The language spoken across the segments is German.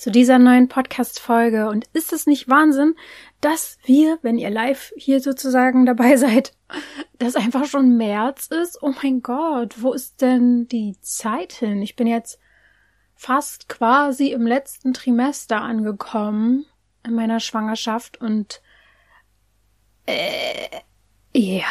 zu dieser neuen Podcast-Folge. Und ist es nicht Wahnsinn, dass wir, wenn ihr live hier sozusagen dabei seid, dass einfach schon März ist? Oh mein Gott, wo ist denn die Zeit hin? Ich bin jetzt fast quasi im letzten Trimester angekommen in meiner Schwangerschaft und äh, ja,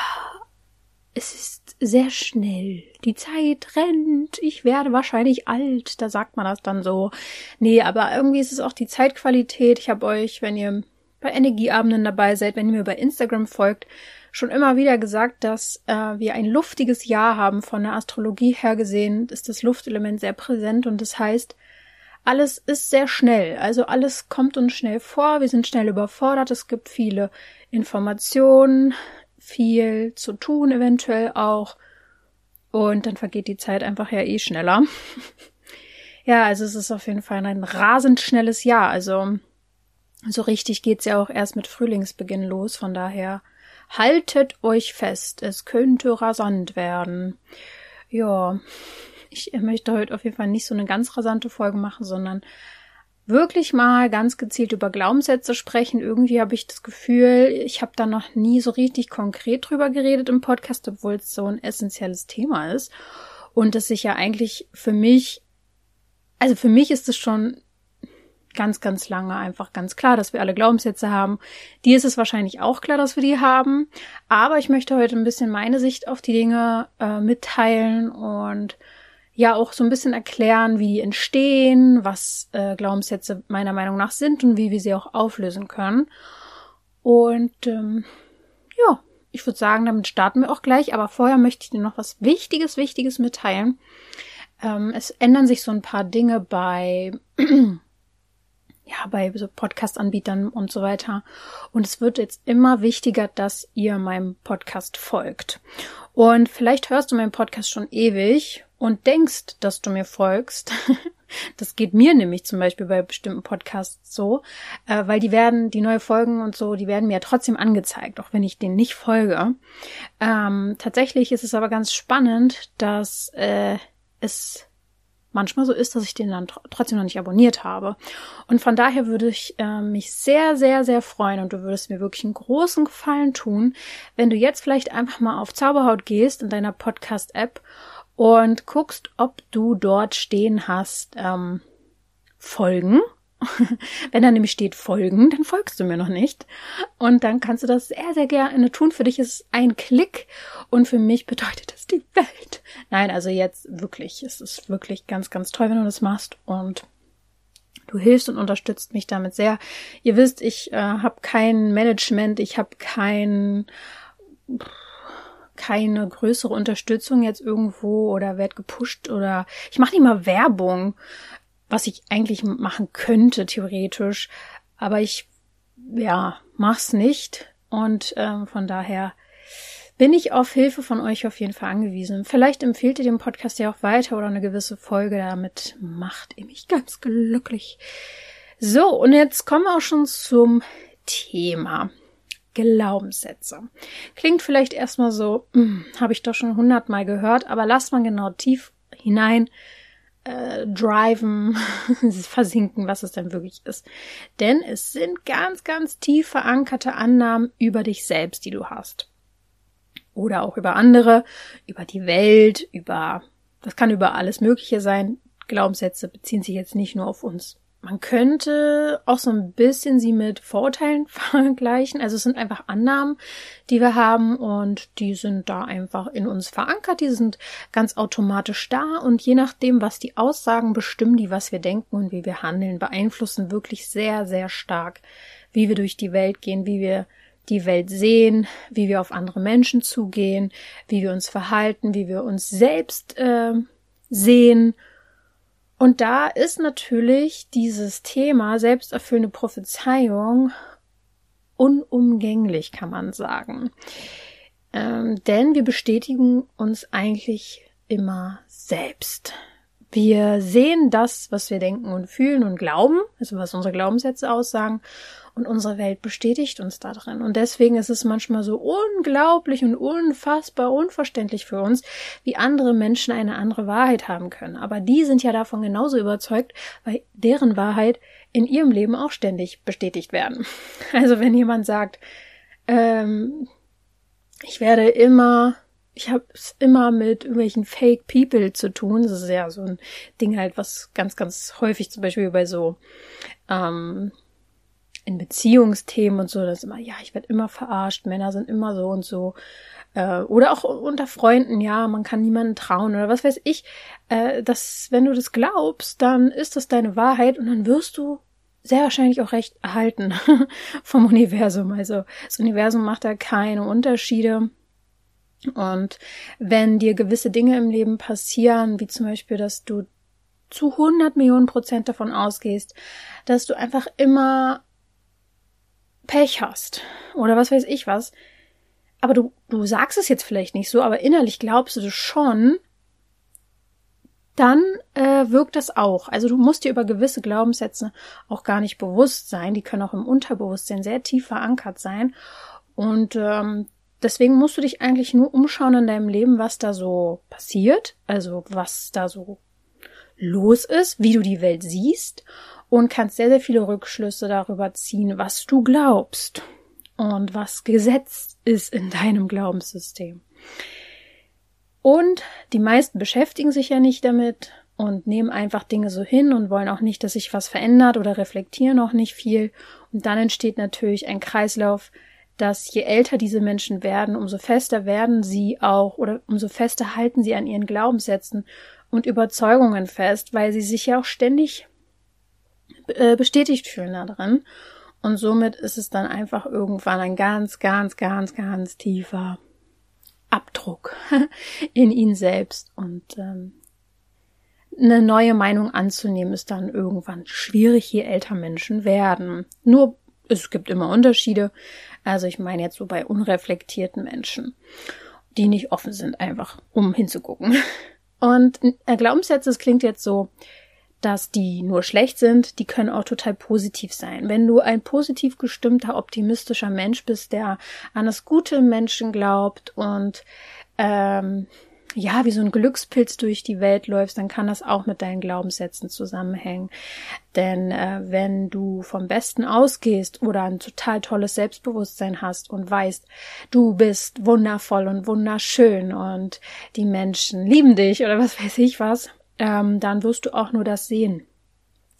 es ist sehr schnell. Die Zeit rennt. Ich werde wahrscheinlich alt. Da sagt man das dann so. Nee, aber irgendwie ist es auch die Zeitqualität. Ich habe euch, wenn ihr bei Energieabenden dabei seid, wenn ihr mir bei Instagram folgt, schon immer wieder gesagt, dass äh, wir ein luftiges Jahr haben. Von der Astrologie her gesehen ist das Luftelement sehr präsent und das heißt, alles ist sehr schnell. Also alles kommt uns schnell vor. Wir sind schnell überfordert. Es gibt viele Informationen, viel zu tun eventuell auch. Und dann vergeht die Zeit einfach ja eh schneller. ja, also es ist auf jeden Fall ein rasend schnelles Jahr. Also so richtig geht's ja auch erst mit Frühlingsbeginn los. Von daher haltet euch fest. Es könnte rasant werden. Ja, ich möchte heute auf jeden Fall nicht so eine ganz rasante Folge machen, sondern wirklich mal ganz gezielt über Glaubenssätze sprechen. Irgendwie habe ich das Gefühl, ich habe da noch nie so richtig konkret drüber geredet im Podcast, obwohl es so ein essentielles Thema ist. Und dass ich ja eigentlich für mich, also für mich ist es schon ganz, ganz lange einfach ganz klar, dass wir alle Glaubenssätze haben. Dir ist es wahrscheinlich auch klar, dass wir die haben. Aber ich möchte heute ein bisschen meine Sicht auf die Dinge äh, mitteilen und ja auch so ein bisschen erklären, wie die entstehen, was äh, Glaubenssätze meiner Meinung nach sind und wie wir sie auch auflösen können. Und ähm, ja, ich würde sagen, damit starten wir auch gleich. Aber vorher möchte ich dir noch was Wichtiges, Wichtiges mitteilen. Ähm, es ändern sich so ein paar Dinge bei ja, bei so Podcast-Anbietern und so weiter. Und es wird jetzt immer wichtiger, dass ihr meinem Podcast folgt. Und vielleicht hörst du meinen Podcast schon ewig und denkst, dass du mir folgst. Das geht mir nämlich zum Beispiel bei bestimmten Podcasts so, äh, weil die werden, die neue Folgen und so, die werden mir ja trotzdem angezeigt, auch wenn ich denen nicht folge. Ähm, tatsächlich ist es aber ganz spannend, dass äh, es manchmal so ist, dass ich den dann tr trotzdem noch nicht abonniert habe. Und von daher würde ich äh, mich sehr, sehr, sehr freuen und du würdest mir wirklich einen großen Gefallen tun, wenn du jetzt vielleicht einfach mal auf Zauberhaut gehst in deiner Podcast-App und guckst, ob du dort stehen hast, ähm, folgen. Wenn da nämlich steht folgen, dann folgst du mir noch nicht. Und dann kannst du das sehr, sehr gerne tun. Für dich ist es ein Klick und für mich bedeutet es die Welt. Nein, also jetzt wirklich, es ist wirklich ganz, ganz toll, wenn du das machst und du hilfst und unterstützt mich damit sehr. Ihr wisst, ich äh, habe kein Management, ich habe kein keine größere Unterstützung jetzt irgendwo oder werd gepusht oder ich mache nicht mal Werbung, was ich eigentlich machen könnte theoretisch, aber ich ja mach's nicht und ähm, von daher bin ich auf Hilfe von euch auf jeden Fall angewiesen. Vielleicht empfehlt ihr den Podcast ja auch weiter oder eine gewisse Folge. Damit macht ihr mich ganz glücklich. So, und jetzt kommen wir auch schon zum Thema. Glaubenssätze. Klingt vielleicht erstmal so, hm, habe ich doch schon hundertmal gehört, aber lasst man genau tief hinein äh, driven, versinken, was es denn wirklich ist. Denn es sind ganz, ganz tief verankerte Annahmen über dich selbst, die du hast. Oder auch über andere, über die Welt, über, das kann über alles Mögliche sein. Glaubenssätze beziehen sich jetzt nicht nur auf uns man könnte auch so ein bisschen sie mit Vorurteilen vergleichen. Also es sind einfach Annahmen, die wir haben und die sind da einfach in uns verankert. Die sind ganz automatisch da und je nachdem, was die Aussagen bestimmen, die was wir denken und wie wir handeln, beeinflussen wirklich sehr, sehr stark, wie wir durch die Welt gehen, wie wir die Welt sehen, wie wir auf andere Menschen zugehen, wie wir uns verhalten, wie wir uns selbst äh, sehen und da ist natürlich dieses Thema selbsterfüllende Prophezeiung unumgänglich, kann man sagen. Ähm, denn wir bestätigen uns eigentlich immer selbst. Wir sehen das, was wir denken und fühlen und glauben, also was unsere Glaubenssätze aussagen, und unsere Welt bestätigt uns da drin. Und deswegen ist es manchmal so unglaublich und unfassbar unverständlich für uns, wie andere Menschen eine andere Wahrheit haben können. Aber die sind ja davon genauso überzeugt, weil deren Wahrheit in ihrem Leben auch ständig bestätigt werden. Also wenn jemand sagt, ähm, ich werde immer ich habe es immer mit irgendwelchen Fake People zu tun. Das ist ja so ein Ding halt, was ganz, ganz häufig zum Beispiel bei so ähm, in Beziehungsthemen und so, das ist immer, ja, ich werde immer verarscht, Männer sind immer so und so. Äh, oder auch unter Freunden, ja, man kann niemanden trauen oder was weiß ich. Äh, dass, wenn du das glaubst, dann ist das deine Wahrheit und dann wirst du sehr wahrscheinlich auch recht erhalten vom Universum. Also das Universum macht da keine Unterschiede. Und wenn dir gewisse Dinge im Leben passieren, wie zum Beispiel, dass du zu 100 Millionen Prozent davon ausgehst, dass du einfach immer Pech hast oder was weiß ich was, aber du, du sagst es jetzt vielleicht nicht so, aber innerlich glaubst du schon, dann äh, wirkt das auch. Also du musst dir über gewisse Glaubenssätze auch gar nicht bewusst sein. Die können auch im Unterbewusstsein sehr tief verankert sein. Und ähm, Deswegen musst du dich eigentlich nur umschauen in deinem Leben, was da so passiert, also was da so los ist, wie du die Welt siehst und kannst sehr, sehr viele Rückschlüsse darüber ziehen, was du glaubst und was gesetzt ist in deinem Glaubenssystem. Und die meisten beschäftigen sich ja nicht damit und nehmen einfach Dinge so hin und wollen auch nicht, dass sich was verändert oder reflektieren auch nicht viel. Und dann entsteht natürlich ein Kreislauf, dass je älter diese Menschen werden, umso fester werden sie auch oder umso fester halten sie an ihren Glaubenssätzen und Überzeugungen fest, weil sie sich ja auch ständig äh, bestätigt fühlen darin. Und somit ist es dann einfach irgendwann ein ganz, ganz, ganz, ganz tiefer Abdruck in ihn selbst. Und ähm, eine neue Meinung anzunehmen ist dann irgendwann schwierig, je älter Menschen werden. Nur es gibt immer Unterschiede. Also ich meine jetzt so bei unreflektierten Menschen, die nicht offen sind, einfach um hinzugucken. Und Glaubenssätze, das klingt jetzt so, dass die nur schlecht sind, die können auch total positiv sein. Wenn du ein positiv gestimmter, optimistischer Mensch bist, der an das Gute im Menschen glaubt und ähm, ja, wie so ein Glückspilz durch die Welt läufst, dann kann das auch mit deinen Glaubenssätzen zusammenhängen. Denn äh, wenn du vom Besten ausgehst oder ein total tolles Selbstbewusstsein hast und weißt, du bist wundervoll und wunderschön und die Menschen lieben dich oder was weiß ich was, ähm, dann wirst du auch nur das sehen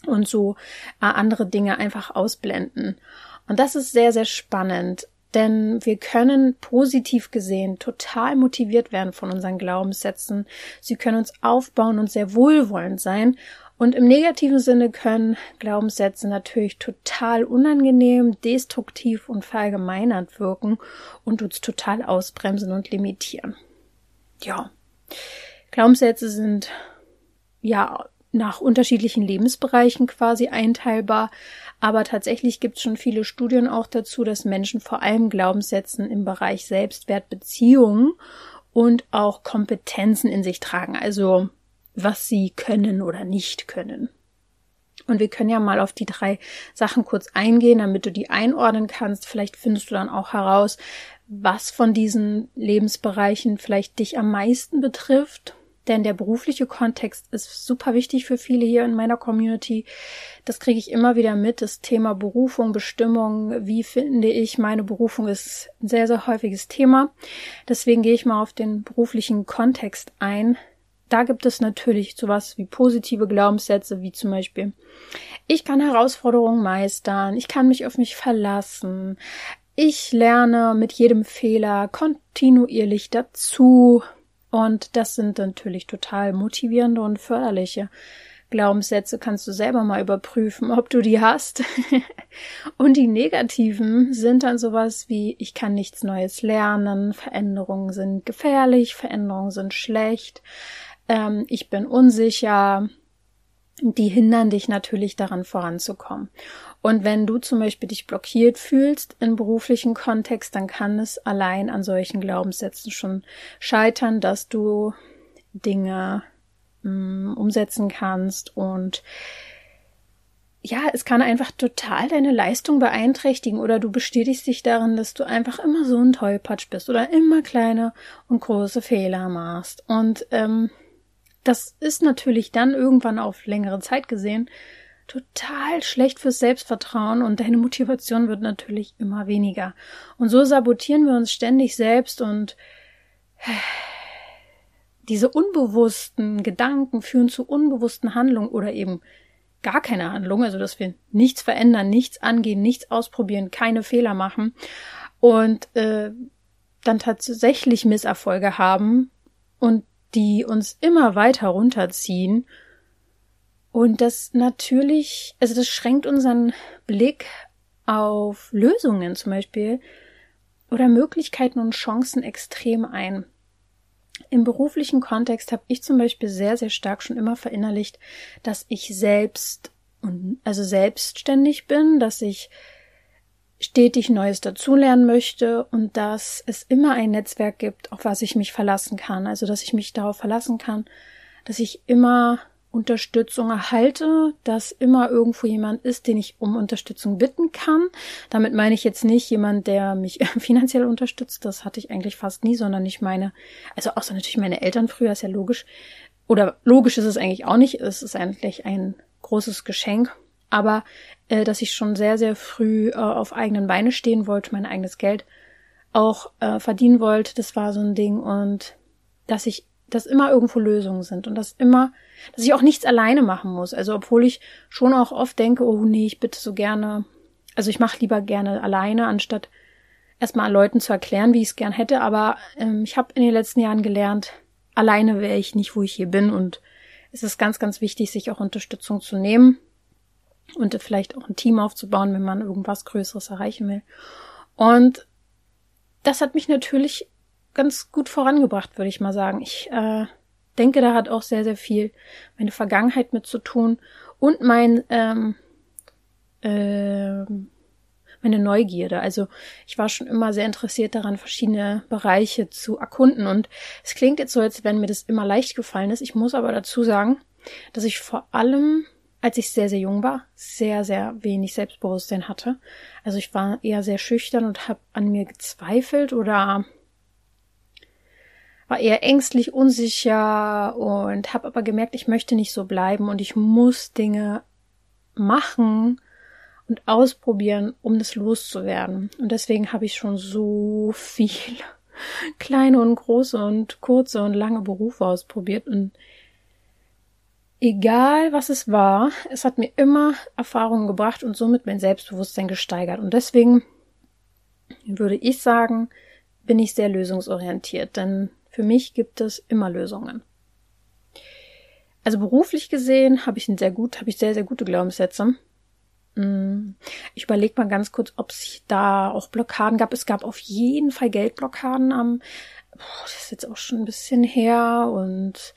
und so äh, andere Dinge einfach ausblenden. Und das ist sehr, sehr spannend. Denn wir können positiv gesehen total motiviert werden von unseren Glaubenssätzen. Sie können uns aufbauen und sehr wohlwollend sein. Und im negativen Sinne können Glaubenssätze natürlich total unangenehm, destruktiv und verallgemeinert wirken und uns total ausbremsen und limitieren. Ja. Glaubenssätze sind ja nach unterschiedlichen Lebensbereichen quasi einteilbar. Aber tatsächlich gibt es schon viele Studien auch dazu, dass Menschen vor allem Glaubenssätzen im Bereich Selbstwert, Beziehungen und auch Kompetenzen in sich tragen. Also was sie können oder nicht können. Und wir können ja mal auf die drei Sachen kurz eingehen, damit du die einordnen kannst. Vielleicht findest du dann auch heraus, was von diesen Lebensbereichen vielleicht dich am meisten betrifft denn der berufliche Kontext ist super wichtig für viele hier in meiner Community. Das kriege ich immer wieder mit. Das Thema Berufung, Bestimmung, wie finde ich meine Berufung ist ein sehr, sehr häufiges Thema. Deswegen gehe ich mal auf den beruflichen Kontext ein. Da gibt es natürlich sowas wie positive Glaubenssätze, wie zum Beispiel, ich kann Herausforderungen meistern, ich kann mich auf mich verlassen, ich lerne mit jedem Fehler kontinuierlich dazu, und das sind natürlich total motivierende und förderliche Glaubenssätze. Kannst du selber mal überprüfen, ob du die hast. und die negativen sind dann sowas wie, ich kann nichts Neues lernen, Veränderungen sind gefährlich, Veränderungen sind schlecht, ähm, ich bin unsicher. Die hindern dich natürlich daran voranzukommen. Und wenn du zum Beispiel dich blockiert fühlst im beruflichen Kontext, dann kann es allein an solchen Glaubenssätzen schon scheitern, dass du Dinge mh, mm, umsetzen kannst und ja, es kann einfach total deine Leistung beeinträchtigen oder du bestätigst dich darin, dass du einfach immer so ein Tollpatsch bist oder immer kleine und große Fehler machst. Und ähm, das ist natürlich dann irgendwann auf längere Zeit gesehen total schlecht fürs Selbstvertrauen und deine Motivation wird natürlich immer weniger. Und so sabotieren wir uns ständig selbst und diese unbewussten Gedanken führen zu unbewussten Handlungen oder eben gar keine Handlung, also dass wir nichts verändern, nichts angehen, nichts ausprobieren, keine Fehler machen und äh, dann tatsächlich Misserfolge haben und die uns immer weiter runterziehen. Und das natürlich, also das schränkt unseren Blick auf Lösungen zum Beispiel oder Möglichkeiten und Chancen extrem ein. Im beruflichen Kontext habe ich zum Beispiel sehr, sehr stark schon immer verinnerlicht, dass ich selbst also selbstständig bin, dass ich stetig Neues dazulernen möchte und dass es immer ein Netzwerk gibt, auf was ich mich verlassen kann. Also, dass ich mich darauf verlassen kann, dass ich immer Unterstützung erhalte, dass immer irgendwo jemand ist, den ich um Unterstützung bitten kann. Damit meine ich jetzt nicht jemand, der mich finanziell unterstützt. Das hatte ich eigentlich fast nie, sondern ich meine, also außer natürlich meine Eltern früher, ist ja logisch. Oder logisch ist es eigentlich auch nicht. Es ist eigentlich ein großes Geschenk. Aber äh, dass ich schon sehr, sehr früh äh, auf eigenen Beine stehen wollte, mein eigenes Geld auch äh, verdienen wollte, das war so ein Ding. Und dass ich, dass immer irgendwo Lösungen sind und dass immer dass ich auch nichts alleine machen muss. Also obwohl ich schon auch oft denke, oh nee, ich bitte so gerne, also ich mache lieber gerne alleine, anstatt erstmal Leuten zu erklären, wie ich es gern hätte. Aber ähm, ich habe in den letzten Jahren gelernt, alleine wäre ich nicht, wo ich hier bin. Und es ist ganz, ganz wichtig, sich auch Unterstützung zu nehmen und vielleicht auch ein Team aufzubauen, wenn man irgendwas Größeres erreichen will. Und das hat mich natürlich ganz gut vorangebracht, würde ich mal sagen. Ich äh, denke, da hat auch sehr, sehr viel meine Vergangenheit mit zu tun und mein ähm, äh, meine Neugierde. Also ich war schon immer sehr interessiert daran, verschiedene Bereiche zu erkunden. Und es klingt jetzt so, als wenn mir das immer leicht gefallen ist. Ich muss aber dazu sagen, dass ich vor allem, als ich sehr, sehr jung war, sehr, sehr wenig Selbstbewusstsein hatte. Also ich war eher sehr schüchtern und habe an mir gezweifelt oder war eher ängstlich, unsicher und habe aber gemerkt, ich möchte nicht so bleiben und ich muss Dinge machen und ausprobieren, um das loszuwerden. Und deswegen habe ich schon so viel kleine und große und kurze und lange Berufe ausprobiert und egal was es war, es hat mir immer Erfahrungen gebracht und somit mein Selbstbewusstsein gesteigert. Und deswegen würde ich sagen, bin ich sehr lösungsorientiert, denn für mich gibt es immer Lösungen. Also beruflich gesehen habe ich ein sehr gut, habe ich sehr, sehr gute Glaubenssätze. Mm, ich überlege mal ganz kurz, ob es da auch Blockaden gab. Es gab auf jeden Fall Geldblockaden am, boah, das ist jetzt auch schon ein bisschen her und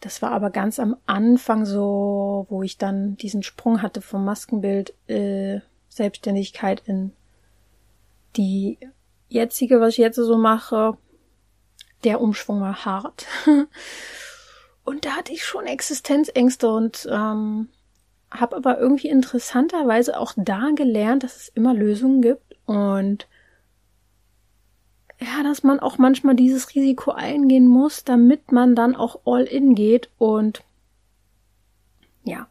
das war aber ganz am Anfang so, wo ich dann diesen Sprung hatte vom Maskenbild äh, Selbstständigkeit in die jetzige, was ich jetzt so mache der Umschwung war hart. und da hatte ich schon Existenzängste und ähm, habe aber irgendwie interessanterweise auch da gelernt, dass es immer Lösungen gibt und ja, dass man auch manchmal dieses Risiko eingehen muss, damit man dann auch all in geht und ja,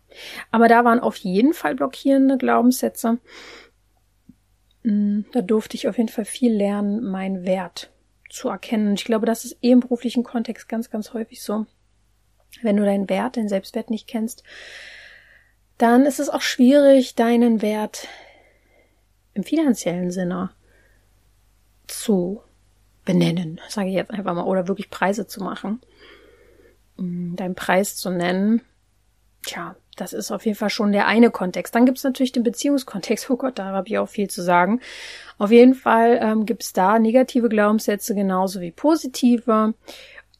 aber da waren auf jeden Fall blockierende Glaubenssätze. Mm, da durfte ich auf jeden Fall viel lernen, mein Wert zu erkennen. ich glaube, das ist eh im beruflichen Kontext ganz, ganz häufig so. Wenn du deinen Wert, deinen Selbstwert nicht kennst, dann ist es auch schwierig, deinen Wert im finanziellen Sinne zu benennen, sage ich jetzt einfach mal, oder wirklich Preise zu machen. Mm, deinen Preis zu nennen. Tja, das ist auf jeden Fall schon der eine Kontext. Dann gibt es natürlich den Beziehungskontext. Oh Gott, da habe ich auch viel zu sagen. Auf jeden Fall ähm, gibt es da negative Glaubenssätze genauso wie positive.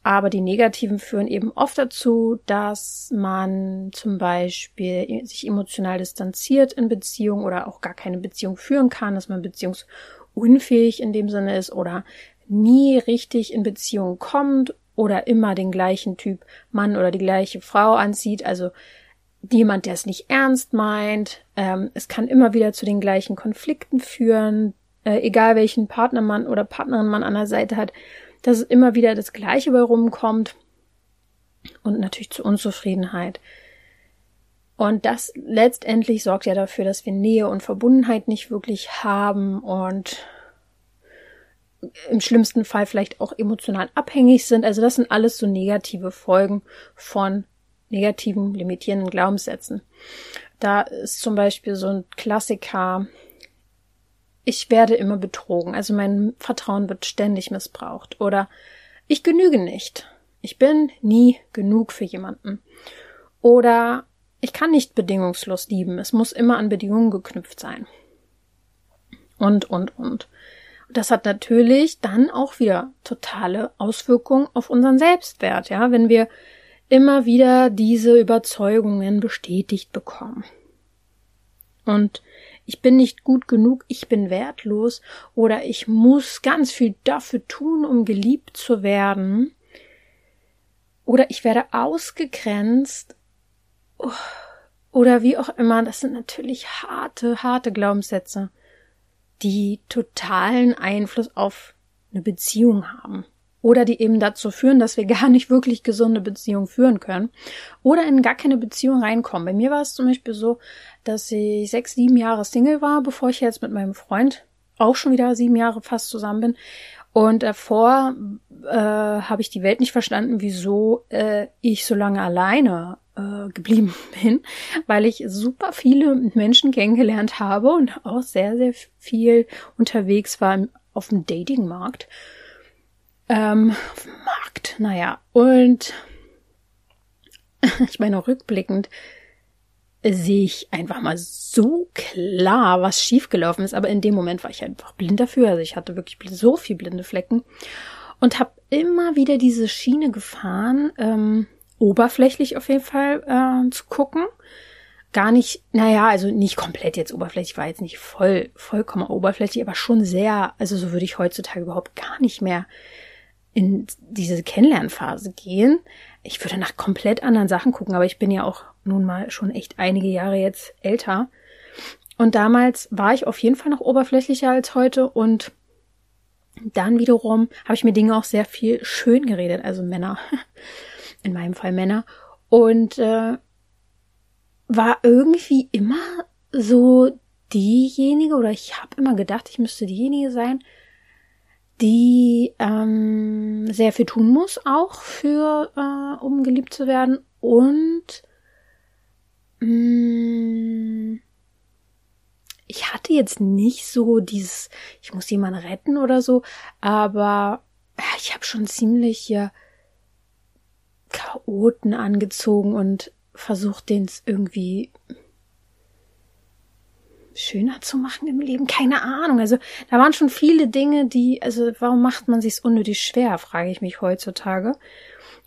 aber die negativen führen eben oft dazu, dass man zum Beispiel sich emotional distanziert in Beziehung oder auch gar keine Beziehung führen kann, dass man beziehungsunfähig in dem Sinne ist oder nie richtig in Beziehung kommt oder immer den gleichen Typ Mann oder die gleiche Frau anzieht, also jemand, der es nicht ernst meint. Ähm, es kann immer wieder zu den gleichen Konflikten führen, äh, egal welchen Partner man oder Partnerin man an der Seite hat dass immer wieder das Gleiche bei rumkommt und natürlich zu Unzufriedenheit. Und das letztendlich sorgt ja dafür, dass wir Nähe und Verbundenheit nicht wirklich haben und im schlimmsten Fall vielleicht auch emotional abhängig sind. Also das sind alles so negative Folgen von negativen, limitierenden Glaubenssätzen. Da ist zum Beispiel so ein Klassiker, ich werde immer betrogen, also mein Vertrauen wird ständig missbraucht oder ich genüge nicht. Ich bin nie genug für jemanden. Oder ich kann nicht bedingungslos lieben. Es muss immer an Bedingungen geknüpft sein. Und, und, und. Das hat natürlich dann auch wieder totale Auswirkungen auf unseren Selbstwert, ja, wenn wir immer wieder diese Überzeugungen bestätigt bekommen. Und ich bin nicht gut genug, ich bin wertlos oder ich muss ganz viel dafür tun, um geliebt zu werden. Oder ich werde ausgegrenzt. Oder wie auch immer, das sind natürlich harte, harte Glaubenssätze, die totalen Einfluss auf eine Beziehung haben oder die eben dazu führen, dass wir gar nicht wirklich gesunde Beziehungen führen können oder in gar keine Beziehung reinkommen. Bei mir war es zum Beispiel so, dass ich sechs, sieben Jahre Single war, bevor ich jetzt mit meinem Freund auch schon wieder sieben Jahre fast zusammen bin. Und davor äh, habe ich die Welt nicht verstanden, wieso äh, ich so lange alleine äh, geblieben bin, weil ich super viele Menschen kennengelernt habe und auch sehr, sehr viel unterwegs war auf dem Datingmarkt. Ähm, auf dem Markt, naja. Und ich meine, rückblickend sehe ich einfach mal so klar, was schiefgelaufen ist. Aber in dem Moment war ich einfach blind dafür. Also ich hatte wirklich so viel blinde Flecken und habe immer wieder diese Schiene gefahren, ähm, oberflächlich auf jeden Fall äh, zu gucken. Gar nicht, naja, also nicht komplett jetzt oberflächlich, war jetzt nicht voll, vollkommen oberflächlich, aber schon sehr, also so würde ich heutzutage überhaupt gar nicht mehr in diese Kennenlernphase gehen. Ich würde nach komplett anderen Sachen gucken, aber ich bin ja auch nun mal schon echt einige Jahre jetzt älter. Und damals war ich auf jeden Fall noch oberflächlicher als heute und dann wiederum habe ich mir Dinge auch sehr viel schön geredet, also Männer, in meinem Fall Männer, und äh, war irgendwie immer so diejenige, oder ich habe immer gedacht, ich müsste diejenige sein, die ähm, sehr viel tun muss, auch für, äh, um geliebt zu werden und mh, mm, ich hatte jetzt nicht so dieses, ich muss jemanden retten oder so, aber ich habe schon ziemlich hier Chaoten angezogen und versucht, den irgendwie schöner zu machen im Leben? Keine Ahnung. Also da waren schon viele Dinge, die, also warum macht man sich's unnötig schwer, frage ich mich heutzutage.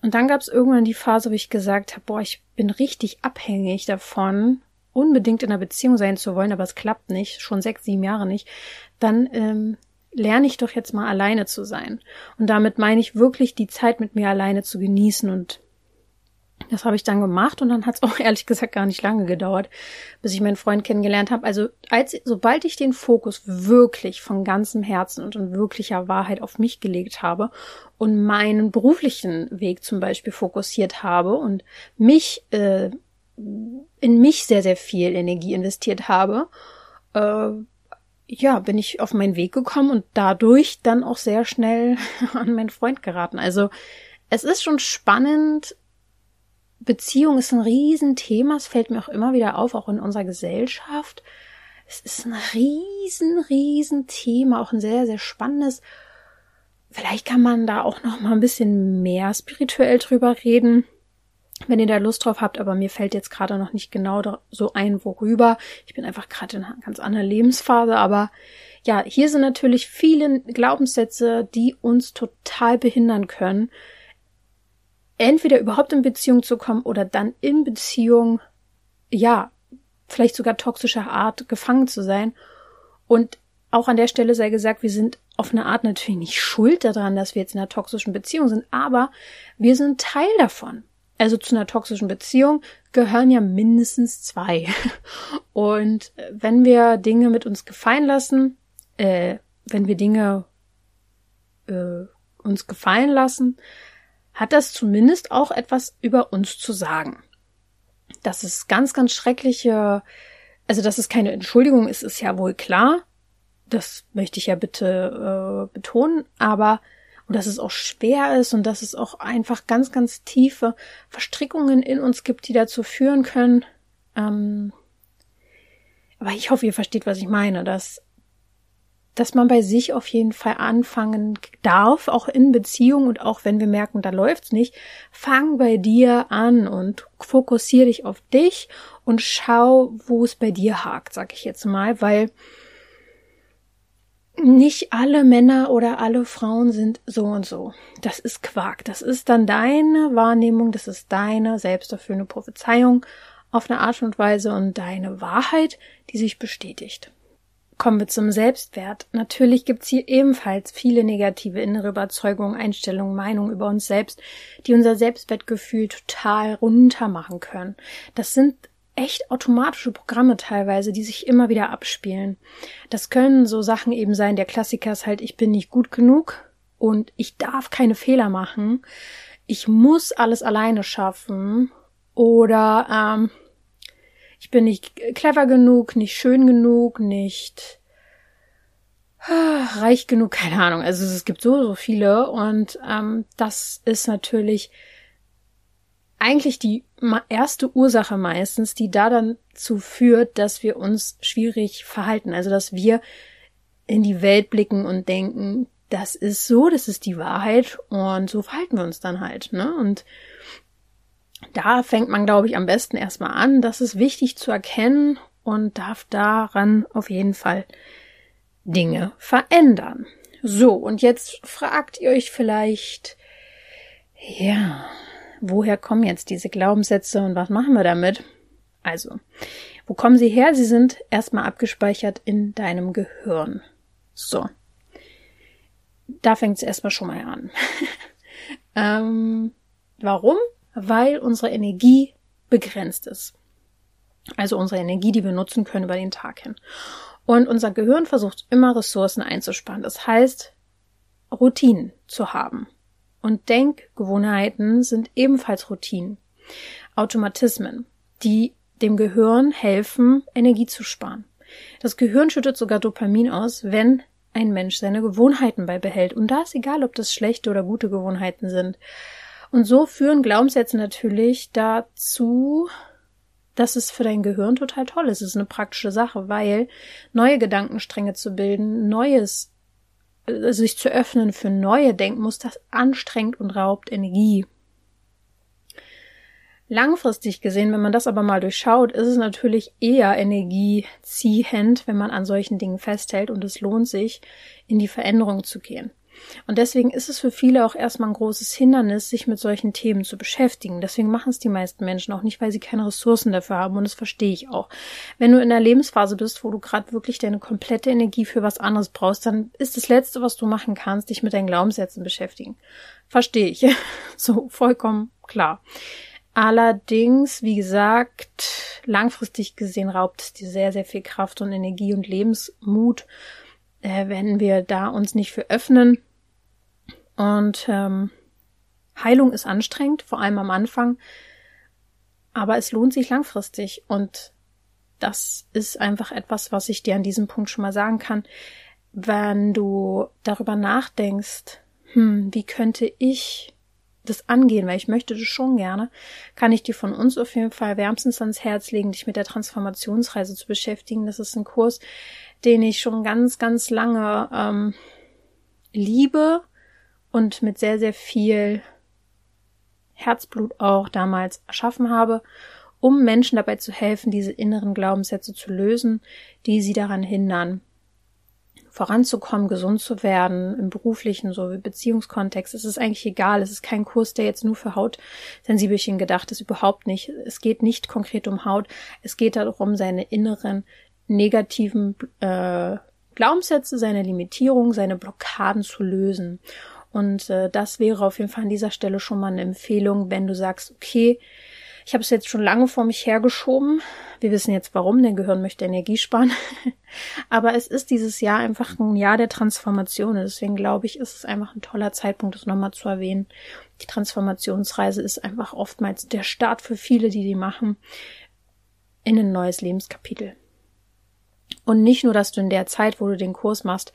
Und dann gab es irgendwann die Phase, wo ich gesagt habe, boah, ich bin richtig abhängig davon, unbedingt in einer Beziehung sein zu wollen, aber es klappt nicht, schon sechs, sieben Jahre nicht. Dann ähm, lerne ich doch jetzt mal alleine zu sein. Und damit meine ich wirklich die Zeit mit mir alleine zu genießen und das habe ich dann gemacht und dann hat es auch ehrlich gesagt gar nicht lange gedauert, bis ich meinen Freund kennengelernt habe. Also als sobald ich den Fokus wirklich von ganzem Herzen und in wirklicher Wahrheit auf mich gelegt habe und meinen beruflichen Weg zum Beispiel fokussiert habe und mich äh, in mich sehr sehr viel Energie investiert habe, äh, ja, bin ich auf meinen Weg gekommen und dadurch dann auch sehr schnell an meinen Freund geraten. Also es ist schon spannend, Beziehung ist ein Riesenthema. Es fällt mir auch immer wieder auf, auch in unserer Gesellschaft. Es ist ein riesen, riesen auch ein sehr, sehr spannendes. Vielleicht kann man da auch noch mal ein bisschen mehr spirituell drüber reden, wenn ihr da Lust drauf habt. Aber mir fällt jetzt gerade noch nicht genau so ein, worüber. Ich bin einfach gerade in einer ganz anderen Lebensphase. Aber ja, hier sind natürlich viele Glaubenssätze, die uns total behindern können entweder überhaupt in Beziehung zu kommen oder dann in Beziehung, ja, vielleicht sogar toxischer Art gefangen zu sein. Und auch an der Stelle sei gesagt, wir sind auf eine Art natürlich nicht schuld daran, dass wir jetzt in einer toxischen Beziehung sind, aber wir sind Teil davon. Also zu einer toxischen Beziehung gehören ja mindestens zwei. Und wenn wir Dinge mit uns gefallen lassen, äh, wenn wir Dinge äh, uns gefallen lassen, hat das zumindest auch etwas über uns zu sagen. Das ist ganz, ganz schreckliche, also dass es keine Entschuldigung ist, ist ja wohl klar. Das möchte ich ja bitte äh, betonen, aber und dass es auch schwer ist und dass es auch einfach ganz, ganz tiefe Verstrickungen in uns gibt, die dazu führen können. Ähm, aber ich hoffe, ihr versteht, was ich meine, dass dass man bei sich auf jeden Fall anfangen darf, auch in Beziehung und auch wenn wir merken, da läuft's nicht, fang bei dir an und fokussier dich auf dich und schau, wo es bei dir hakt, sag ich jetzt mal, weil nicht alle Männer oder alle Frauen sind so und so. Das ist Quark. Das ist dann deine Wahrnehmung, das ist deine selbsterfüllende Prophezeiung auf eine Art und Weise und deine Wahrheit, die sich bestätigt. Kommen wir zum Selbstwert. Natürlich gibt's hier ebenfalls viele negative innere Überzeugungen, Einstellungen, Meinungen über uns selbst, die unser Selbstwertgefühl total runter machen können. Das sind echt automatische Programme teilweise, die sich immer wieder abspielen. Das können so Sachen eben sein, der Klassiker ist halt, ich bin nicht gut genug und ich darf keine Fehler machen. Ich muss alles alleine schaffen oder ähm, ich bin nicht clever genug, nicht schön genug, nicht äh, reich genug, keine Ahnung. Also es gibt so, so viele und ähm, das ist natürlich eigentlich die erste Ursache meistens, die da dann zu führt, dass wir uns schwierig verhalten. Also, dass wir in die Welt blicken und denken, das ist so, das ist die Wahrheit und so verhalten wir uns dann halt, ne? Und da fängt man, glaube ich, am besten erstmal an. Das ist wichtig zu erkennen und darf daran auf jeden Fall Dinge verändern. So, und jetzt fragt ihr euch vielleicht, ja, woher kommen jetzt diese Glaubenssätze und was machen wir damit? Also, wo kommen sie her? Sie sind erstmal abgespeichert in deinem Gehirn. So. Da fängt es erstmal schon mal an. ähm, warum? Weil unsere Energie begrenzt ist. Also unsere Energie, die wir nutzen können über den Tag hin. Und unser Gehirn versucht immer Ressourcen einzusparen. Das heißt, Routinen zu haben. Und Denkgewohnheiten sind ebenfalls Routinen, Automatismen, die dem Gehirn helfen, Energie zu sparen. Das Gehirn schüttet sogar Dopamin aus, wenn ein Mensch seine Gewohnheiten beibehält. Und da ist egal, ob das schlechte oder gute Gewohnheiten sind. Und so führen Glaubenssätze natürlich dazu, dass es für dein Gehirn total toll ist. Es ist eine praktische Sache, weil neue Gedankenstränge zu bilden, Neues sich zu öffnen für neue Denkmuster anstrengt und raubt Energie. Langfristig gesehen, wenn man das aber mal durchschaut, ist es natürlich eher energieziehend, wenn man an solchen Dingen festhält und es lohnt sich, in die Veränderung zu gehen. Und deswegen ist es für viele auch erstmal ein großes Hindernis, sich mit solchen Themen zu beschäftigen. Deswegen machen es die meisten Menschen auch nicht, weil sie keine Ressourcen dafür haben. Und das verstehe ich auch. Wenn du in der Lebensphase bist, wo du gerade wirklich deine komplette Energie für was anderes brauchst, dann ist das Letzte, was du machen kannst, dich mit deinen Glaubenssätzen beschäftigen. Verstehe ich. so, vollkommen klar. Allerdings, wie gesagt, langfristig gesehen raubt es dir sehr, sehr viel Kraft und Energie und Lebensmut, äh, wenn wir da uns nicht für öffnen und ähm, Heilung ist anstrengend, vor allem am Anfang, aber es lohnt sich langfristig. Und das ist einfach etwas, was ich dir an diesem Punkt schon mal sagen kann. Wenn du darüber nachdenkst, hm, wie könnte ich das angehen, weil ich möchte das schon gerne, kann ich dir von uns auf jeden Fall wärmstens ans Herz legen, dich mit der Transformationsreise zu beschäftigen. Das ist ein Kurs, den ich schon ganz, ganz lange ähm, liebe und mit sehr, sehr viel Herzblut auch damals erschaffen habe, um Menschen dabei zu helfen, diese inneren Glaubenssätze zu lösen, die sie daran hindern, voranzukommen, gesund zu werden, im beruflichen, so wie Beziehungskontext. Es ist eigentlich egal. Es ist kein Kurs, der jetzt nur für Hautsensibelchen gedacht ist. Überhaupt nicht. Es geht nicht konkret um Haut. Es geht darum, seine inneren negativen äh, Glaubenssätze, seine Limitierung, seine Blockaden zu lösen. Und äh, das wäre auf jeden Fall an dieser Stelle schon mal eine Empfehlung, wenn du sagst, okay, ich habe es jetzt schon lange vor mich hergeschoben. Wir wissen jetzt warum, denn Gehirn möchte Energie sparen. Aber es ist dieses Jahr einfach ein Jahr der Transformation. deswegen glaube ich, ist es einfach ein toller Zeitpunkt, das nochmal zu erwähnen. Die Transformationsreise ist einfach oftmals der Start für viele, die die machen, in ein neues Lebenskapitel. Und nicht nur, dass du in der Zeit, wo du den Kurs machst,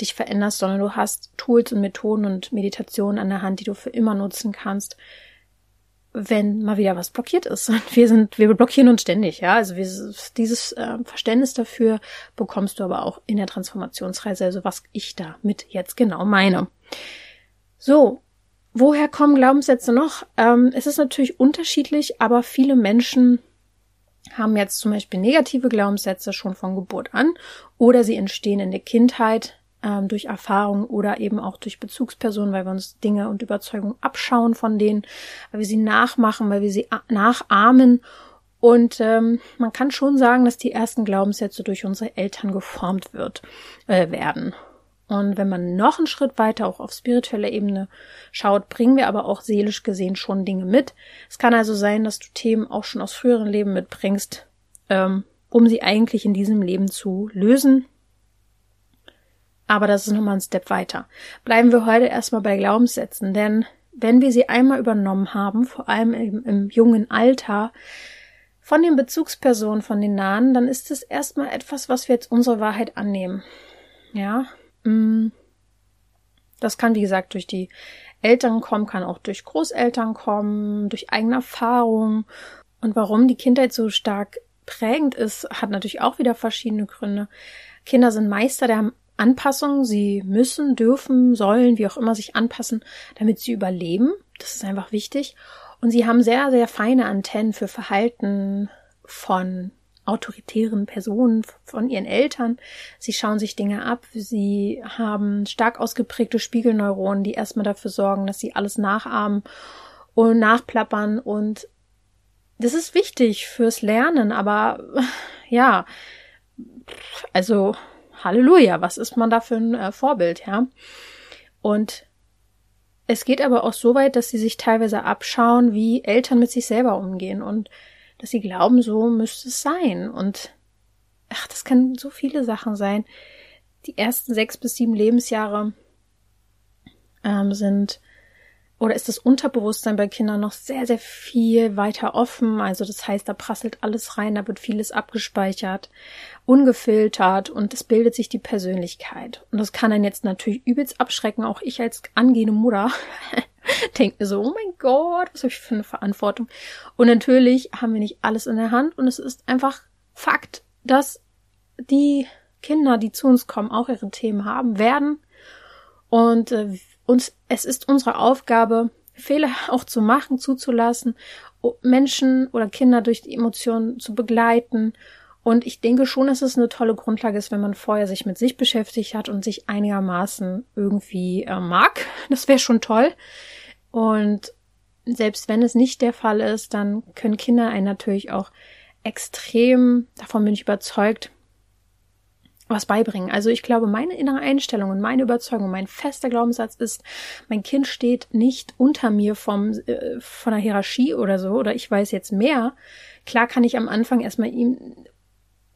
dich veränderst, sondern du hast Tools und Methoden und Meditationen an der Hand, die du für immer nutzen kannst, wenn mal wieder was blockiert ist. Und wir sind, wir blockieren uns ständig, ja. Also wir, dieses äh, Verständnis dafür bekommst du aber auch in der Transformationsreise, also was ich damit jetzt genau meine. So, woher kommen Glaubenssätze noch? Ähm, es ist natürlich unterschiedlich, aber viele Menschen haben jetzt zum Beispiel negative Glaubenssätze schon von Geburt an oder sie entstehen in der Kindheit ähm, durch Erfahrung oder eben auch durch Bezugspersonen, weil wir uns Dinge und Überzeugungen abschauen von denen, weil wir sie nachmachen, weil wir sie nachahmen. Und ähm, man kann schon sagen, dass die ersten Glaubenssätze durch unsere Eltern geformt wird, äh, werden. Und wenn man noch einen Schritt weiter auch auf spiritueller Ebene schaut, bringen wir aber auch seelisch gesehen schon Dinge mit. Es kann also sein, dass du Themen auch schon aus früheren Leben mitbringst, ähm, um sie eigentlich in diesem Leben zu lösen aber das ist nochmal ein Step weiter. Bleiben wir heute erstmal bei Glaubenssätzen, denn wenn wir sie einmal übernommen haben, vor allem im, im jungen Alter, von den Bezugspersonen, von den Nahen, dann ist es erstmal etwas, was wir jetzt unsere Wahrheit annehmen. Ja. Mm. Das kann, wie gesagt, durch die Eltern kommen, kann auch durch Großeltern kommen, durch eigene Erfahrungen. Und warum die Kindheit so stark prägend ist, hat natürlich auch wieder verschiedene Gründe. Kinder sind Meister der Anpassung. Sie müssen, dürfen, sollen, wie auch immer sich anpassen, damit sie überleben. Das ist einfach wichtig. Und sie haben sehr, sehr feine Antennen für Verhalten von autoritären Personen, von ihren Eltern. Sie schauen sich Dinge ab. Sie haben stark ausgeprägte Spiegelneuronen, die erstmal dafür sorgen, dass sie alles nachahmen und nachplappern. Und das ist wichtig fürs Lernen, aber ja, also Halleluja, was ist man da für ein äh, Vorbild, ja? Und es geht aber auch so weit, dass sie sich teilweise abschauen, wie Eltern mit sich selber umgehen und dass sie glauben, so müsste es sein. Und ach, das kann so viele Sachen sein. Die ersten sechs bis sieben Lebensjahre ähm, sind oder ist das Unterbewusstsein bei Kindern noch sehr, sehr viel weiter offen? Also das heißt, da prasselt alles rein, da wird vieles abgespeichert, ungefiltert und es bildet sich die Persönlichkeit. Und das kann einen jetzt natürlich übelst abschrecken. Auch ich als angehende Mutter denke mir so, oh mein Gott, was habe ich für eine Verantwortung? Und natürlich haben wir nicht alles in der Hand und es ist einfach Fakt, dass die Kinder, die zu uns kommen, auch ihre Themen haben werden. Und äh, uns, es ist unsere Aufgabe, Fehler auch zu machen, zuzulassen, Menschen oder Kinder durch die Emotionen zu begleiten. Und ich denke schon, dass es eine tolle Grundlage ist, wenn man vorher sich mit sich beschäftigt hat und sich einigermaßen irgendwie äh, mag. Das wäre schon toll. Und selbst wenn es nicht der Fall ist, dann können Kinder einen natürlich auch extrem, davon bin ich überzeugt, was beibringen. Also ich glaube, meine innere Einstellung und meine Überzeugung, mein fester Glaubenssatz ist, mein Kind steht nicht unter mir vom, äh, von der Hierarchie oder so, oder ich weiß jetzt mehr. Klar kann ich am Anfang erstmal ihm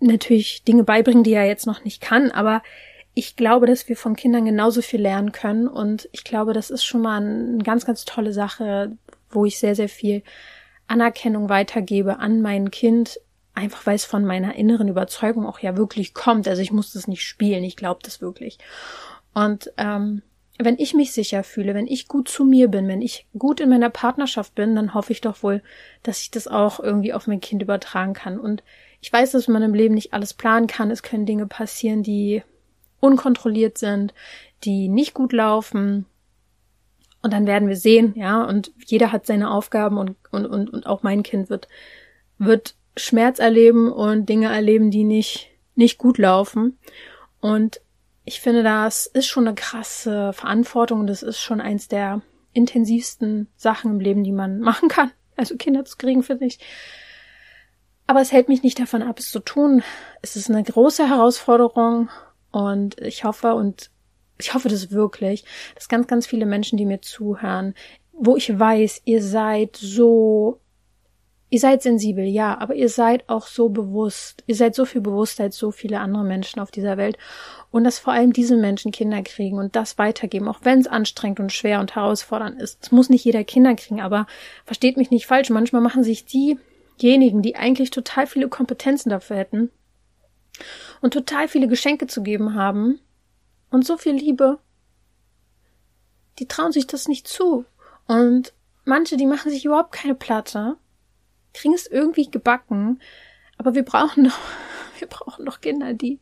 natürlich Dinge beibringen, die er jetzt noch nicht kann, aber ich glaube, dass wir von Kindern genauso viel lernen können und ich glaube, das ist schon mal eine ganz, ganz tolle Sache, wo ich sehr, sehr viel Anerkennung weitergebe an mein Kind, Einfach weil es von meiner inneren Überzeugung auch ja wirklich kommt. Also ich muss das nicht spielen, ich glaube das wirklich. Und ähm, wenn ich mich sicher fühle, wenn ich gut zu mir bin, wenn ich gut in meiner Partnerschaft bin, dann hoffe ich doch wohl, dass ich das auch irgendwie auf mein Kind übertragen kann. Und ich weiß, dass man im Leben nicht alles planen kann. Es können Dinge passieren, die unkontrolliert sind, die nicht gut laufen. Und dann werden wir sehen, ja, und jeder hat seine Aufgaben und, und, und, und auch mein Kind wird, wird Schmerz erleben und Dinge erleben, die nicht, nicht gut laufen. Und ich finde, das ist schon eine krasse Verantwortung und das ist schon eins der intensivsten Sachen im Leben, die man machen kann. Also Kinder zu kriegen, finde ich. Aber es hält mich nicht davon ab, es zu tun. Es ist eine große Herausforderung und ich hoffe und ich hoffe das wirklich, dass ganz, ganz viele Menschen, die mir zuhören, wo ich weiß, ihr seid so Ihr seid sensibel, ja, aber ihr seid auch so bewusst. Ihr seid so viel bewusster als so viele andere Menschen auf dieser Welt. Und dass vor allem diese Menschen Kinder kriegen und das weitergeben, auch wenn es anstrengend und schwer und herausfordernd ist. Es muss nicht jeder Kinder kriegen, aber versteht mich nicht falsch. Manchmal machen sich diejenigen, die eigentlich total viele Kompetenzen dafür hätten und total viele Geschenke zu geben haben und so viel Liebe, die trauen sich das nicht zu. Und manche, die machen sich überhaupt keine Platte kriegen es irgendwie gebacken. Aber wir brauchen doch, wir brauchen doch Kinder, die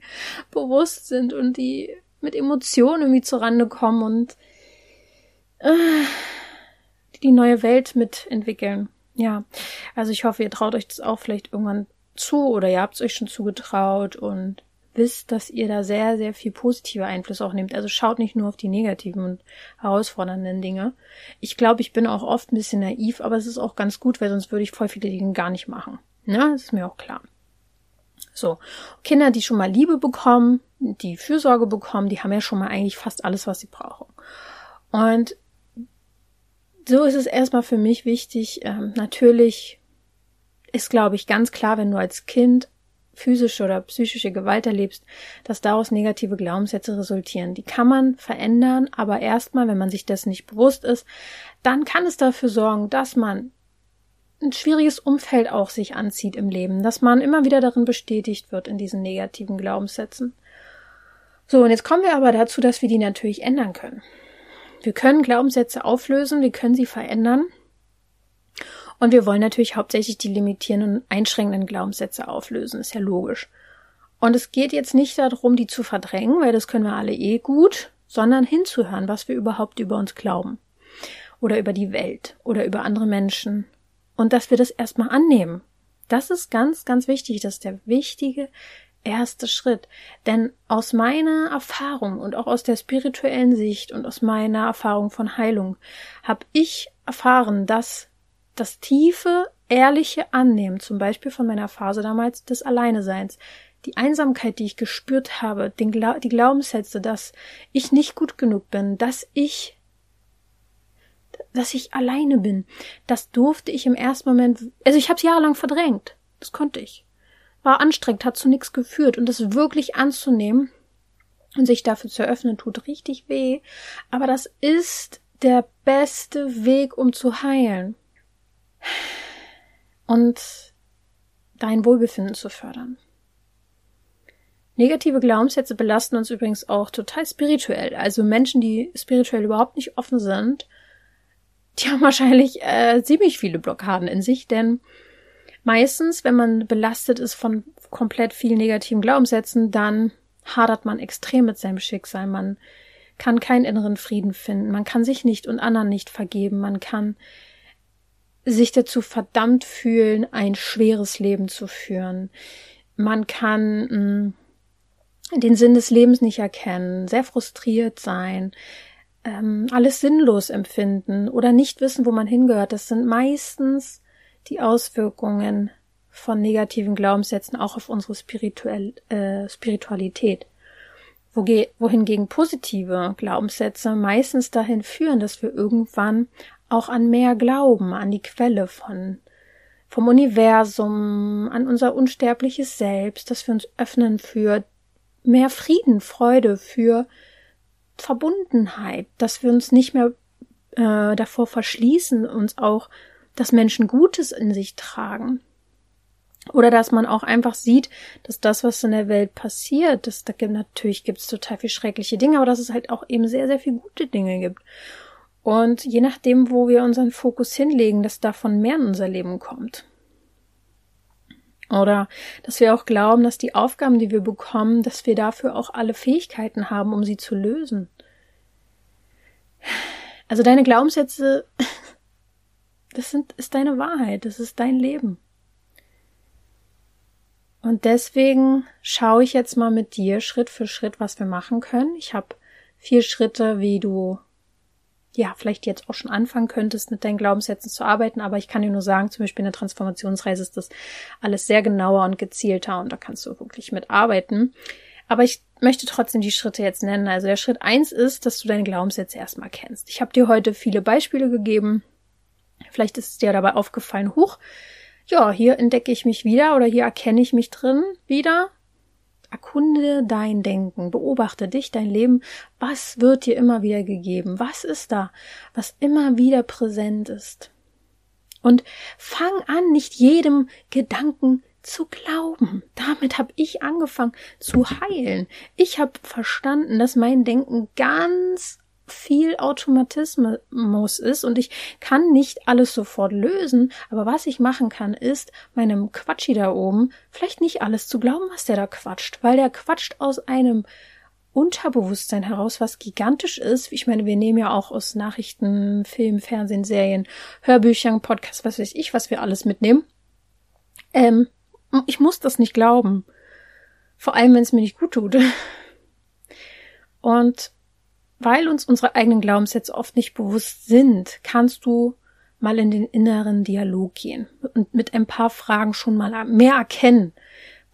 bewusst sind und die mit Emotionen irgendwie zurande kommen und äh, die die neue Welt mitentwickeln. Ja, also ich hoffe, ihr traut euch das auch vielleicht irgendwann zu oder ihr habt es euch schon zugetraut und wisst, dass ihr da sehr, sehr viel positive Einfluss auch nehmt. Also schaut nicht nur auf die negativen und herausfordernden Dinge. Ich glaube, ich bin auch oft ein bisschen naiv, aber es ist auch ganz gut, weil sonst würde ich voll viele Dinge gar nicht machen. Ja, das ist mir auch klar. So, Kinder, die schon mal Liebe bekommen, die Fürsorge bekommen, die haben ja schon mal eigentlich fast alles, was sie brauchen. Und so ist es erstmal für mich wichtig. Ähm, natürlich ist, glaube ich, ganz klar, wenn du als Kind physische oder psychische Gewalt erlebst, dass daraus negative Glaubenssätze resultieren. Die kann man verändern, aber erstmal, wenn man sich dessen nicht bewusst ist, dann kann es dafür sorgen, dass man ein schwieriges Umfeld auch sich anzieht im Leben, dass man immer wieder darin bestätigt wird in diesen negativen Glaubenssätzen. So, und jetzt kommen wir aber dazu, dass wir die natürlich ändern können. Wir können Glaubenssätze auflösen, wir können sie verändern und wir wollen natürlich hauptsächlich die limitierenden, einschränkenden Glaubenssätze auflösen, ist ja logisch. Und es geht jetzt nicht darum, die zu verdrängen, weil das können wir alle eh gut, sondern hinzuhören, was wir überhaupt über uns glauben. Oder über die Welt oder über andere Menschen. Und dass wir das erstmal annehmen. Das ist ganz, ganz wichtig. Das ist der wichtige erste Schritt. Denn aus meiner Erfahrung und auch aus der spirituellen Sicht und aus meiner Erfahrung von Heilung habe ich erfahren, dass das tiefe, ehrliche Annehmen, zum Beispiel von meiner Phase damals des Alleineseins, die Einsamkeit, die ich gespürt habe, den Gla die Glaubenssätze, dass ich nicht gut genug bin, dass ich, dass ich alleine bin, das durfte ich im ersten Moment, also ich habe es jahrelang verdrängt, das konnte ich, war anstrengend, hat zu nichts geführt. Und das wirklich anzunehmen und sich dafür zu eröffnen, tut richtig weh, aber das ist der beste Weg, um zu heilen und dein Wohlbefinden zu fördern. Negative Glaubenssätze belasten uns übrigens auch total spirituell. Also Menschen, die spirituell überhaupt nicht offen sind, die haben wahrscheinlich äh, ziemlich viele Blockaden in sich, denn meistens, wenn man belastet ist von komplett vielen negativen Glaubenssätzen, dann hadert man extrem mit seinem Schicksal. Man kann keinen inneren Frieden finden. Man kann sich nicht und anderen nicht vergeben. Man kann sich dazu verdammt fühlen, ein schweres Leben zu führen. Man kann mm, den Sinn des Lebens nicht erkennen, sehr frustriert sein, ähm, alles sinnlos empfinden oder nicht wissen, wo man hingehört. Das sind meistens die Auswirkungen von negativen Glaubenssätzen auch auf unsere Spirituell, äh, Spiritualität. Wohingegen positive Glaubenssätze meistens dahin führen, dass wir irgendwann auch an mehr glauben, an die Quelle von vom Universum, an unser unsterbliches Selbst, dass wir uns öffnen für mehr Frieden, Freude, für Verbundenheit, dass wir uns nicht mehr äh, davor verschließen, uns auch, dass Menschen Gutes in sich tragen. Oder dass man auch einfach sieht, dass das, was in der Welt passiert, dass da gibt, natürlich gibt es total viel schreckliche Dinge, aber dass es halt auch eben sehr, sehr viel gute Dinge gibt. Und je nachdem, wo wir unseren Fokus hinlegen, dass davon mehr in unser Leben kommt. Oder dass wir auch glauben, dass die Aufgaben, die wir bekommen, dass wir dafür auch alle Fähigkeiten haben, um sie zu lösen. Also deine Glaubenssätze, das sind, ist deine Wahrheit, das ist dein Leben. Und deswegen schaue ich jetzt mal mit dir Schritt für Schritt, was wir machen können. Ich habe vier Schritte, wie du ja, vielleicht jetzt auch schon anfangen könntest, mit deinen Glaubenssätzen zu arbeiten, aber ich kann dir nur sagen, zum Beispiel in der Transformationsreise ist das alles sehr genauer und gezielter und da kannst du wirklich mitarbeiten. Aber ich möchte trotzdem die Schritte jetzt nennen. Also der Schritt eins ist, dass du deine Glaubenssätze erstmal kennst. Ich habe dir heute viele Beispiele gegeben. Vielleicht ist es dir dabei aufgefallen, huch, ja, hier entdecke ich mich wieder oder hier erkenne ich mich drin wieder. Erkunde dein Denken, beobachte dich, dein Leben. Was wird dir immer wieder gegeben? Was ist da, was immer wieder präsent ist? Und fang an, nicht jedem Gedanken zu glauben. Damit habe ich angefangen zu heilen. Ich habe verstanden, dass mein Denken ganz viel Automatismus ist und ich kann nicht alles sofort lösen, aber was ich machen kann, ist meinem Quatschi da oben vielleicht nicht alles zu glauben, was der da quatscht, weil der quatscht aus einem Unterbewusstsein heraus, was gigantisch ist. Ich meine, wir nehmen ja auch aus Nachrichten, Film, Fernsehen, Serien, Hörbüchern, Podcasts, was weiß ich, was wir alles mitnehmen. Ähm, ich muss das nicht glauben. Vor allem, wenn es mir nicht gut tut. Und weil uns unsere eigenen Glaubenssätze oft nicht bewusst sind, kannst du mal in den inneren Dialog gehen und mit ein paar Fragen schon mal mehr erkennen,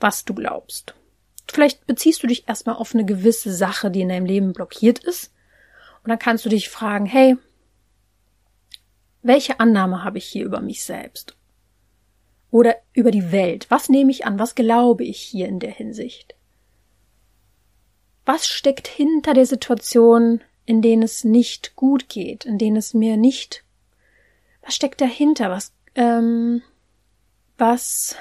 was du glaubst. Vielleicht beziehst du dich erstmal auf eine gewisse Sache, die in deinem Leben blockiert ist. Und dann kannst du dich fragen, hey, welche Annahme habe ich hier über mich selbst? Oder über die Welt? Was nehme ich an? Was glaube ich hier in der Hinsicht? Was steckt hinter der Situation, in denen es nicht gut geht, in denen es mir nicht, was steckt dahinter, was, ähm, was,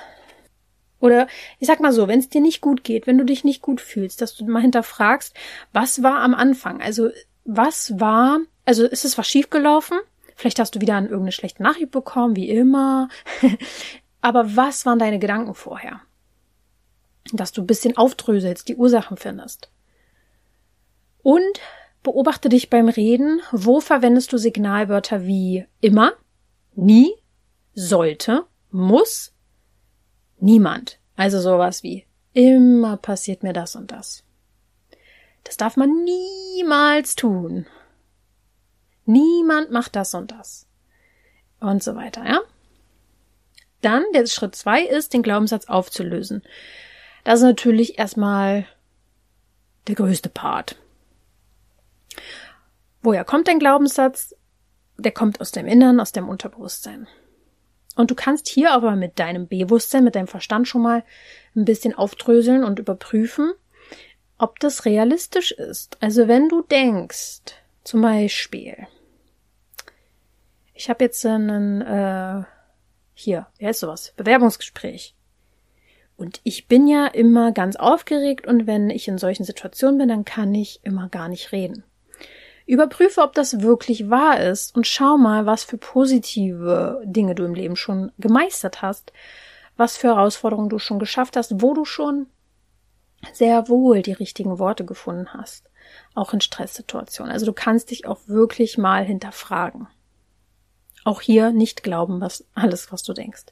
oder ich sag mal so, wenn es dir nicht gut geht, wenn du dich nicht gut fühlst, dass du mal hinterfragst, was war am Anfang? Also, was war, also ist es was schiefgelaufen? Vielleicht hast du wieder an irgendeine schlechte Nachricht bekommen, wie immer. Aber was waren deine Gedanken vorher? Dass du ein bisschen aufdröselst, die Ursachen findest. Und beobachte dich beim Reden. Wo verwendest du Signalwörter wie immer, nie, sollte, muss, niemand? Also sowas wie immer passiert mir das und das. Das darf man niemals tun. Niemand macht das und das. Und so weiter, ja? Dann, der Schritt zwei ist, den Glaubenssatz aufzulösen. Das ist natürlich erstmal der größte Part. Woher kommt dein Glaubenssatz? Der kommt aus dem Innern, aus dem Unterbewusstsein. Und du kannst hier aber mit deinem Bewusstsein, mit deinem Verstand schon mal ein bisschen aufdröseln und überprüfen, ob das realistisch ist. Also wenn du denkst, zum Beispiel, ich habe jetzt einen, äh, hier, wie heißt sowas? Bewerbungsgespräch. Und ich bin ja immer ganz aufgeregt und wenn ich in solchen Situationen bin, dann kann ich immer gar nicht reden. Überprüfe, ob das wirklich wahr ist und schau mal, was für positive Dinge du im Leben schon gemeistert hast, was für Herausforderungen du schon geschafft hast, wo du schon sehr wohl die richtigen Worte gefunden hast, auch in Stresssituationen. Also du kannst dich auch wirklich mal hinterfragen. Auch hier nicht glauben, was alles, was du denkst.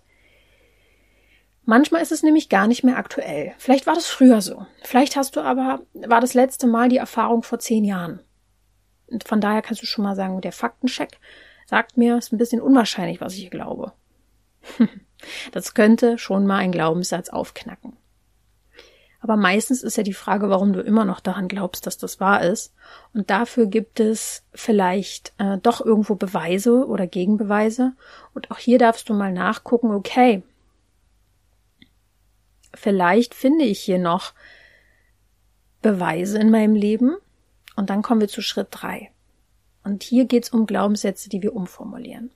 Manchmal ist es nämlich gar nicht mehr aktuell. Vielleicht war das früher so. Vielleicht hast du aber, war das letzte Mal die Erfahrung vor zehn Jahren. Von daher kannst du schon mal sagen, der Faktencheck sagt mir, es ist ein bisschen unwahrscheinlich, was ich hier glaube. das könnte schon mal ein Glaubenssatz aufknacken. Aber meistens ist ja die Frage, warum du immer noch daran glaubst, dass das wahr ist. Und dafür gibt es vielleicht äh, doch irgendwo Beweise oder Gegenbeweise. Und auch hier darfst du mal nachgucken, okay, vielleicht finde ich hier noch Beweise in meinem Leben, und dann kommen wir zu Schritt drei. Und hier geht es um Glaubenssätze, die wir umformulieren.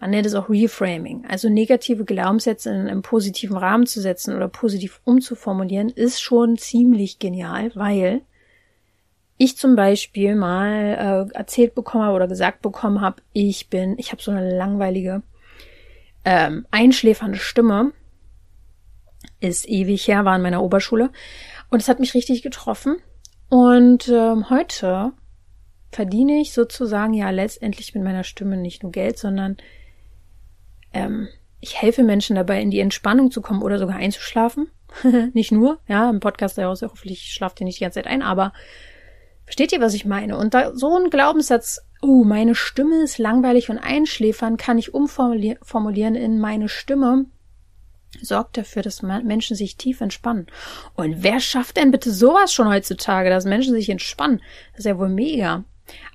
Man nennt es auch Reframing. Also negative Glaubenssätze in einem positiven Rahmen zu setzen oder positiv umzuformulieren, ist schon ziemlich genial, weil ich zum Beispiel mal äh, erzählt bekommen habe oder gesagt bekommen habe, ich bin, ich habe so eine langweilige, ähm, einschläfernde Stimme. Ist ewig her, war in meiner Oberschule. Und es hat mich richtig getroffen. Und ähm, heute verdiene ich sozusagen ja letztendlich mit meiner Stimme nicht nur Geld, sondern ähm, ich helfe Menschen dabei, in die Entspannung zu kommen oder sogar einzuschlafen. nicht nur, ja, im Podcast heraus, hoffentlich schlaft ihr nicht die ganze Zeit ein, aber versteht ihr, was ich meine? Und da so ein Glaubenssatz, oh, meine Stimme ist langweilig und einschläfern, kann ich umformulieren in meine Stimme sorgt dafür, dass Menschen sich tief entspannen. Und wer schafft denn bitte sowas schon heutzutage, dass Menschen sich entspannen? Das ist ja wohl mega.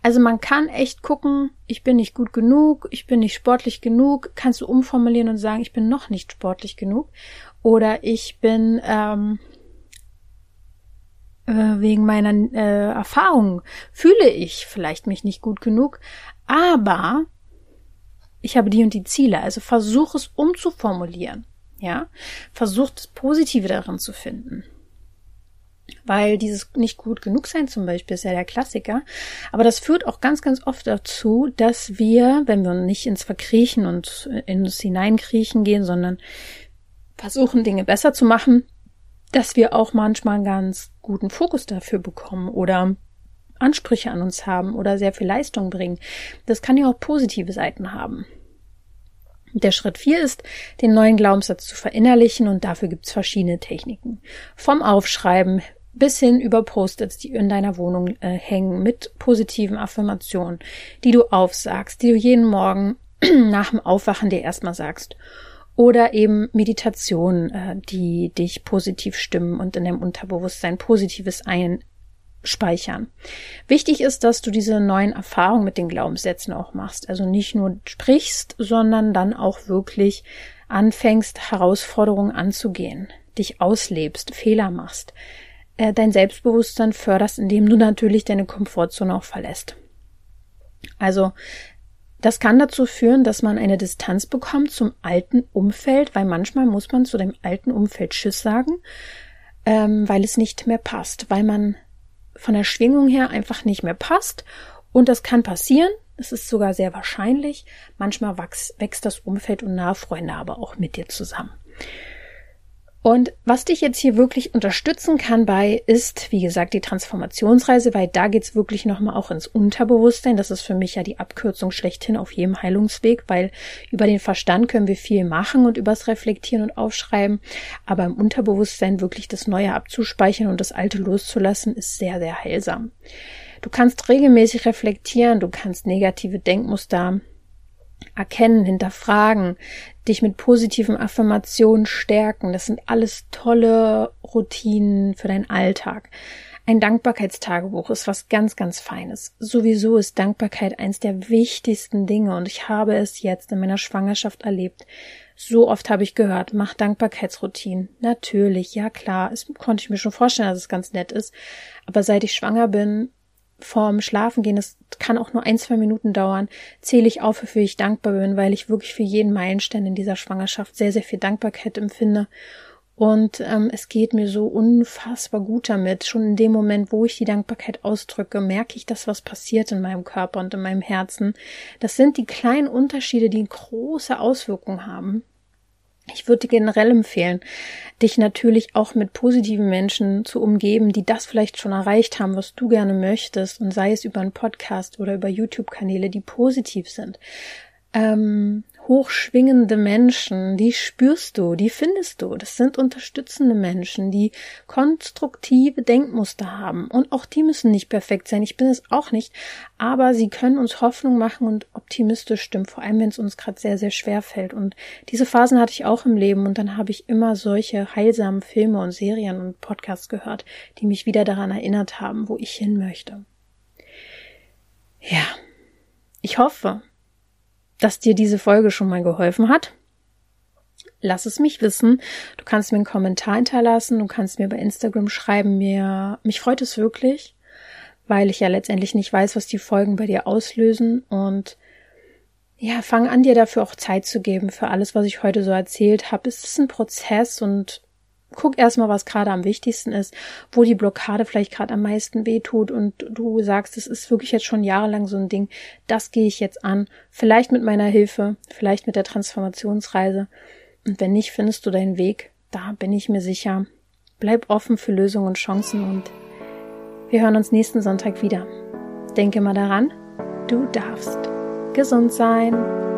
Also man kann echt gucken, ich bin nicht gut genug, ich bin nicht sportlich genug, kannst du umformulieren und sagen, ich bin noch nicht sportlich genug. Oder ich bin ähm, äh, wegen meiner äh, Erfahrung fühle ich vielleicht mich nicht gut genug, aber ich habe die und die Ziele. Also versuch es umzuformulieren. Ja, versucht das Positive darin zu finden. Weil dieses nicht gut genug sein zum Beispiel ist ja der Klassiker. Aber das führt auch ganz, ganz oft dazu, dass wir, wenn wir nicht ins Verkriechen und in uns hineinkriechen gehen, sondern versuchen, Dinge besser zu machen, dass wir auch manchmal einen ganz guten Fokus dafür bekommen oder Ansprüche an uns haben oder sehr viel Leistung bringen. Das kann ja auch positive Seiten haben. Der Schritt vier ist, den neuen Glaubenssatz zu verinnerlichen und dafür gibt's verschiedene Techniken. Vom Aufschreiben bis hin über Post-its, die in deiner Wohnung äh, hängen, mit positiven Affirmationen, die du aufsagst, die du jeden Morgen nach dem Aufwachen dir erstmal sagst. Oder eben Meditationen, äh, die dich positiv stimmen und in deinem Unterbewusstsein Positives ein speichern. Wichtig ist, dass du diese neuen Erfahrungen mit den Glaubenssätzen auch machst. Also nicht nur sprichst, sondern dann auch wirklich anfängst, Herausforderungen anzugehen, dich auslebst, Fehler machst, äh, dein Selbstbewusstsein förderst, indem du natürlich deine Komfortzone auch verlässt. Also das kann dazu führen, dass man eine Distanz bekommt zum alten Umfeld, weil manchmal muss man zu dem alten Umfeld Schiss sagen, ähm, weil es nicht mehr passt, weil man von der Schwingung her einfach nicht mehr passt. Und das kann passieren. Es ist sogar sehr wahrscheinlich. Manchmal wächst, wächst das Umfeld und Nahfreunde aber auch mit dir zusammen. Und was dich jetzt hier wirklich unterstützen kann bei, ist, wie gesagt, die Transformationsreise, weil da geht's wirklich nochmal auch ins Unterbewusstsein. Das ist für mich ja die Abkürzung schlechthin auf jedem Heilungsweg, weil über den Verstand können wir viel machen und übers Reflektieren und Aufschreiben. Aber im Unterbewusstsein wirklich das Neue abzuspeichern und das Alte loszulassen, ist sehr, sehr heilsam. Du kannst regelmäßig reflektieren, du kannst negative Denkmuster erkennen, hinterfragen, dich mit positiven Affirmationen stärken. Das sind alles tolle Routinen für deinen Alltag. Ein Dankbarkeitstagebuch ist was ganz, ganz Feines. Sowieso ist Dankbarkeit eins der wichtigsten Dinge und ich habe es jetzt in meiner Schwangerschaft erlebt. So oft habe ich gehört, mach Dankbarkeitsroutinen. Natürlich, ja klar, es konnte ich mir schon vorstellen, dass es ganz nett ist. Aber seit ich schwanger bin, vorm Schlafengehen, das kann auch nur ein, zwei Minuten dauern, zähle ich auf, wofür ich dankbar bin, weil ich wirklich für jeden Meilenstein in dieser Schwangerschaft sehr, sehr viel Dankbarkeit empfinde. Und ähm, es geht mir so unfassbar gut damit. Schon in dem Moment, wo ich die Dankbarkeit ausdrücke, merke ich, dass was passiert in meinem Körper und in meinem Herzen. Das sind die kleinen Unterschiede, die große Auswirkungen haben. Ich würde dir generell empfehlen, dich natürlich auch mit positiven Menschen zu umgeben, die das vielleicht schon erreicht haben, was du gerne möchtest, und sei es über einen Podcast oder über YouTube-Kanäle, die positiv sind. Ähm, hochschwingende Menschen, die spürst du, die findest du. Das sind unterstützende Menschen, die konstruktive Denkmuster haben. Und auch die müssen nicht perfekt sein. Ich bin es auch nicht. Aber sie können uns Hoffnung machen und optimistisch stimmen, vor allem wenn es uns gerade sehr, sehr schwer fällt. Und diese Phasen hatte ich auch im Leben. Und dann habe ich immer solche heilsamen Filme und Serien und Podcasts gehört, die mich wieder daran erinnert haben, wo ich hin möchte. Ja. Ich hoffe, dass dir diese Folge schon mal geholfen hat. Lass es mich wissen. Du kannst mir einen Kommentar hinterlassen, du kannst mir bei Instagram schreiben, mir, mich freut es wirklich, weil ich ja letztendlich nicht weiß, was die Folgen bei dir auslösen und ja, fang an, dir dafür auch Zeit zu geben für alles, was ich heute so erzählt habe. Es ist ein Prozess und guck erstmal, was gerade am wichtigsten ist, wo die Blockade vielleicht gerade am meisten wehtut und du sagst, es ist wirklich jetzt schon jahrelang so ein Ding, das gehe ich jetzt an, vielleicht mit meiner Hilfe, vielleicht mit der Transformationsreise und wenn nicht, findest du deinen Weg, da bin ich mir sicher. Bleib offen für Lösungen und Chancen und wir hören uns nächsten Sonntag wieder. Denke mal daran, du darfst gesund sein.